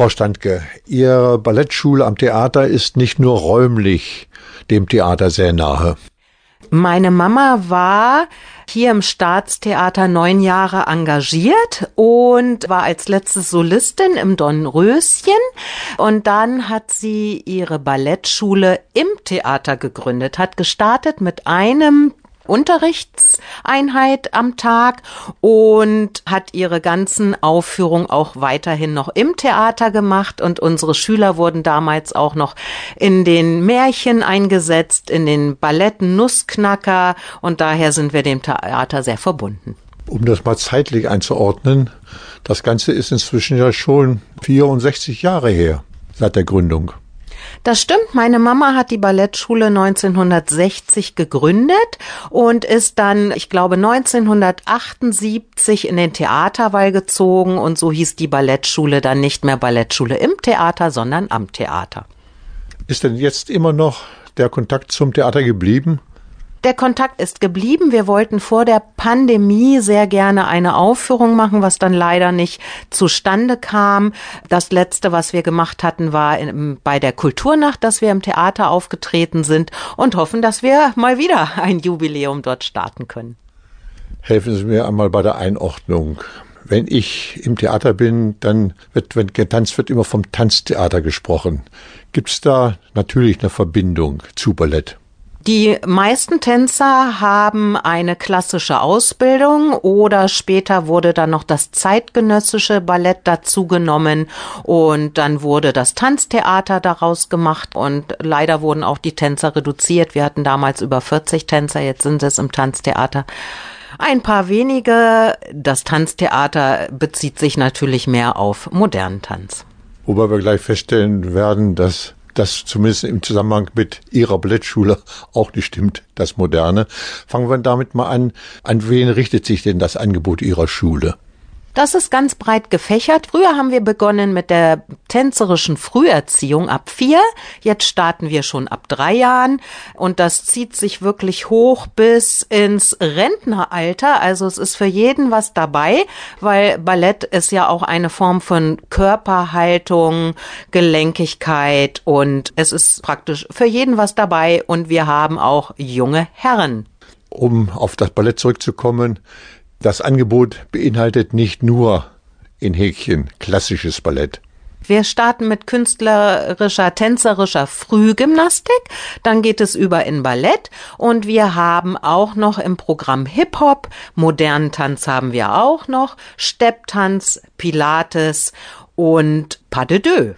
Frau Standke, Ihre Ballettschule am Theater ist nicht nur räumlich dem Theater sehr nahe. Meine Mama war hier im Staatstheater neun Jahre engagiert und war als letztes Solistin im Dornröschen. Und dann hat sie ihre Ballettschule im Theater gegründet, hat gestartet mit einem Unterrichtseinheit am Tag und hat ihre ganzen Aufführungen auch weiterhin noch im Theater gemacht und unsere Schüler wurden damals auch noch in den Märchen eingesetzt, in den Balletten Nussknacker und daher sind wir dem Theater sehr verbunden. Um das mal zeitlich einzuordnen, das Ganze ist inzwischen ja schon 64 Jahre her seit der Gründung. Das stimmt. Meine Mama hat die Ballettschule 1960 gegründet und ist dann, ich glaube, 1978 in den Theaterwall gezogen und so hieß die Ballettschule dann nicht mehr Ballettschule im Theater, sondern am Theater. Ist denn jetzt immer noch der Kontakt zum Theater geblieben? Der Kontakt ist geblieben. Wir wollten vor der Pandemie sehr gerne eine Aufführung machen, was dann leider nicht zustande kam. Das letzte, was wir gemacht hatten, war bei der Kulturnacht, dass wir im Theater aufgetreten sind und hoffen, dass wir mal wieder ein Jubiläum dort starten können. Helfen Sie mir einmal bei der Einordnung. Wenn ich im Theater bin, dann wird, wenn getanzt wird, immer vom Tanztheater gesprochen. Gibt es da natürlich eine Verbindung zu Ballett? Die meisten Tänzer haben eine klassische Ausbildung oder später wurde dann noch das zeitgenössische Ballett dazugenommen und dann wurde das Tanztheater daraus gemacht und leider wurden auch die Tänzer reduziert. Wir hatten damals über 40 Tänzer, jetzt sind es im Tanztheater ein paar wenige. Das Tanztheater bezieht sich natürlich mehr auf modernen Tanz. Wobei wir gleich feststellen werden, dass das zumindest im Zusammenhang mit Ihrer Ballettschule auch nicht stimmt, das Moderne. Fangen wir damit mal an. An wen richtet sich denn das Angebot Ihrer Schule? Das ist ganz breit gefächert. Früher haben wir begonnen mit der tänzerischen Früherziehung ab vier. Jetzt starten wir schon ab drei Jahren. Und das zieht sich wirklich hoch bis ins Rentneralter. Also es ist für jeden was dabei, weil Ballett ist ja auch eine Form von Körperhaltung, Gelenkigkeit und es ist praktisch für jeden was dabei. Und wir haben auch junge Herren. Um auf das Ballett zurückzukommen, das Angebot beinhaltet nicht nur in Häkchen klassisches Ballett. Wir starten mit künstlerischer, tänzerischer Frühgymnastik, dann geht es über in Ballett und wir haben auch noch im Programm Hip-Hop, modernen Tanz haben wir auch noch, Stepptanz, Pilates und Pas de deux.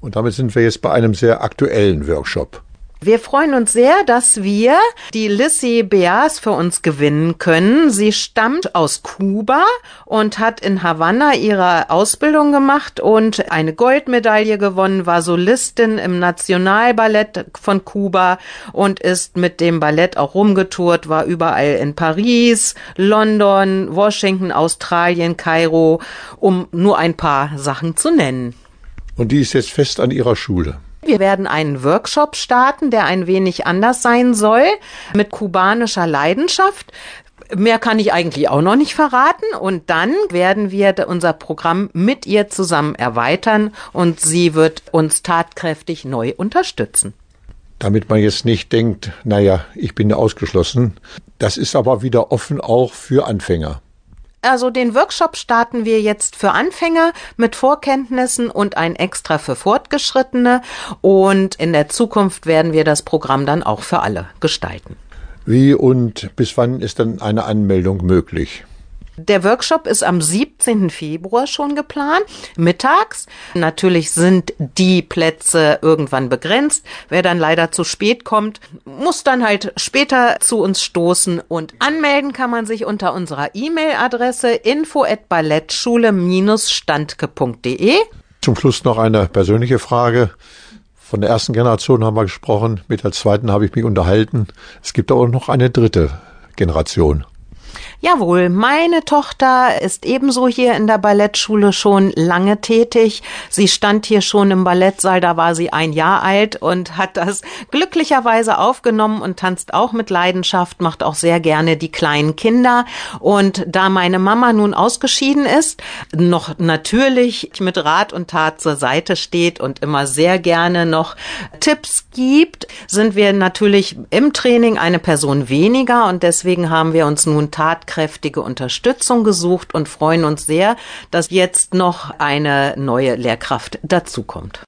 Und damit sind wir jetzt bei einem sehr aktuellen Workshop. Wir freuen uns sehr, dass wir die Lissy Beas für uns gewinnen können. Sie stammt aus Kuba und hat in Havanna ihre Ausbildung gemacht und eine Goldmedaille gewonnen, war Solistin im Nationalballett von Kuba und ist mit dem Ballett auch rumgetourt, war überall in Paris, London, Washington, Australien, Kairo, um nur ein paar Sachen zu nennen. Und die ist jetzt fest an ihrer Schule. Wir werden einen Workshop starten, der ein wenig anders sein soll, mit kubanischer Leidenschaft. Mehr kann ich eigentlich auch noch nicht verraten. Und dann werden wir unser Programm mit ihr zusammen erweitern und sie wird uns tatkräftig neu unterstützen. Damit man jetzt nicht denkt, naja, ich bin ausgeschlossen. Das ist aber wieder offen auch für Anfänger. Also den Workshop starten wir jetzt für Anfänger mit Vorkenntnissen und ein extra für Fortgeschrittene. Und in der Zukunft werden wir das Programm dann auch für alle gestalten. Wie und bis wann ist dann eine Anmeldung möglich? Der Workshop ist am 17. Februar schon geplant, mittags. Natürlich sind die Plätze irgendwann begrenzt. Wer dann leider zu spät kommt, muss dann halt später zu uns stoßen und anmelden kann man sich unter unserer E-Mail-Adresse info at ballettschule-standke.de. Zum Schluss noch eine persönliche Frage. Von der ersten Generation haben wir gesprochen, mit der zweiten habe ich mich unterhalten. Es gibt aber noch eine dritte Generation. Jawohl, meine Tochter ist ebenso hier in der Ballettschule schon lange tätig. Sie stand hier schon im Ballettsaal, da war sie ein Jahr alt und hat das glücklicherweise aufgenommen und tanzt auch mit Leidenschaft, macht auch sehr gerne die kleinen Kinder. Und da meine Mama nun ausgeschieden ist, noch natürlich mit Rat und Tat zur Seite steht und immer sehr gerne noch Tipps gibt, sind wir natürlich im Training eine Person weniger und deswegen haben wir uns nun tatkräftige Unterstützung gesucht und freuen uns sehr, dass jetzt noch eine neue Lehrkraft dazukommt.